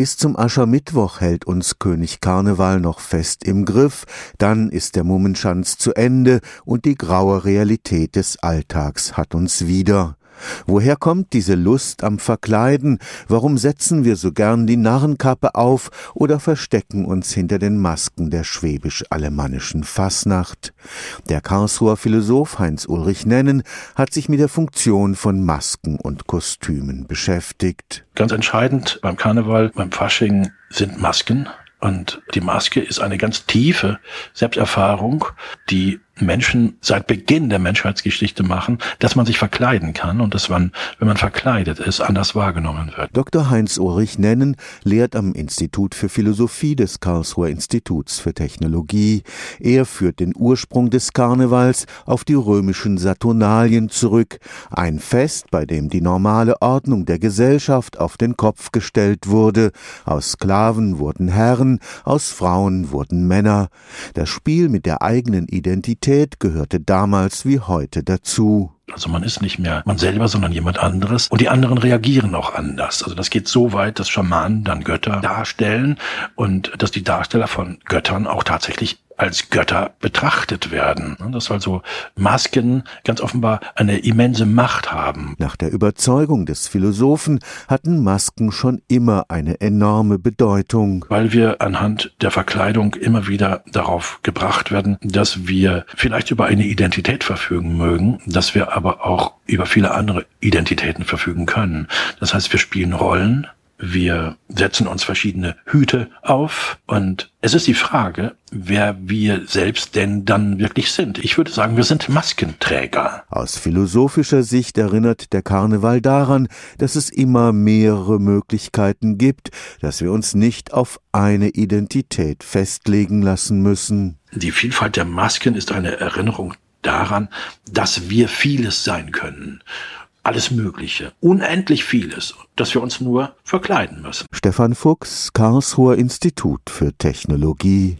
Bis zum Aschermittwoch hält uns König Karneval noch fest im Griff, dann ist der Mummenschanz zu Ende und die graue Realität des Alltags hat uns wieder. Woher kommt diese Lust am Verkleiden? Warum setzen wir so gern die Narrenkappe auf oder verstecken uns hinter den Masken der schwäbisch-alemannischen Fasnacht? Der Karlsruher Philosoph Heinz Ulrich Nennen hat sich mit der Funktion von Masken und Kostümen beschäftigt. Ganz entscheidend beim Karneval, beim Fasching sind Masken. Und die Maske ist eine ganz tiefe Selbsterfahrung, die Menschen seit Beginn der Menschheitsgeschichte machen, dass man sich verkleiden kann und dass man, wenn man verkleidet ist, anders wahrgenommen wird. Dr. Heinz Ulrich Nennen lehrt am Institut für Philosophie des Karlsruher Instituts für Technologie. Er führt den Ursprung des Karnevals auf die römischen Saturnalien zurück, ein Fest, bei dem die normale Ordnung der Gesellschaft auf den Kopf gestellt wurde. Aus Sklaven wurden Herren, aus Frauen wurden Männer. Das Spiel mit der eigenen Identität Identität gehörte damals wie heute dazu. Also man ist nicht mehr man selber, sondern jemand anderes. Und die anderen reagieren auch anders. Also das geht so weit, dass Schamanen dann Götter darstellen und dass die Darsteller von Göttern auch tatsächlich als Götter betrachtet werden. Dass also Masken ganz offenbar eine immense Macht haben. Nach der Überzeugung des Philosophen hatten Masken schon immer eine enorme Bedeutung. Weil wir anhand der Verkleidung immer wieder darauf gebracht werden, dass wir vielleicht über eine Identität verfügen mögen, dass wir aber auch über viele andere Identitäten verfügen können. Das heißt, wir spielen Rollen, wir setzen uns verschiedene Hüte auf und es ist die Frage, wer wir selbst denn dann wirklich sind. Ich würde sagen, wir sind Maskenträger. Aus philosophischer Sicht erinnert der Karneval daran, dass es immer mehrere Möglichkeiten gibt, dass wir uns nicht auf eine Identität festlegen lassen müssen. Die Vielfalt der Masken ist eine Erinnerung daran, dass wir vieles sein können. Alles Mögliche, unendlich vieles, dass wir uns nur verkleiden müssen. Stefan Fuchs, Karlsruher Institut für Technologie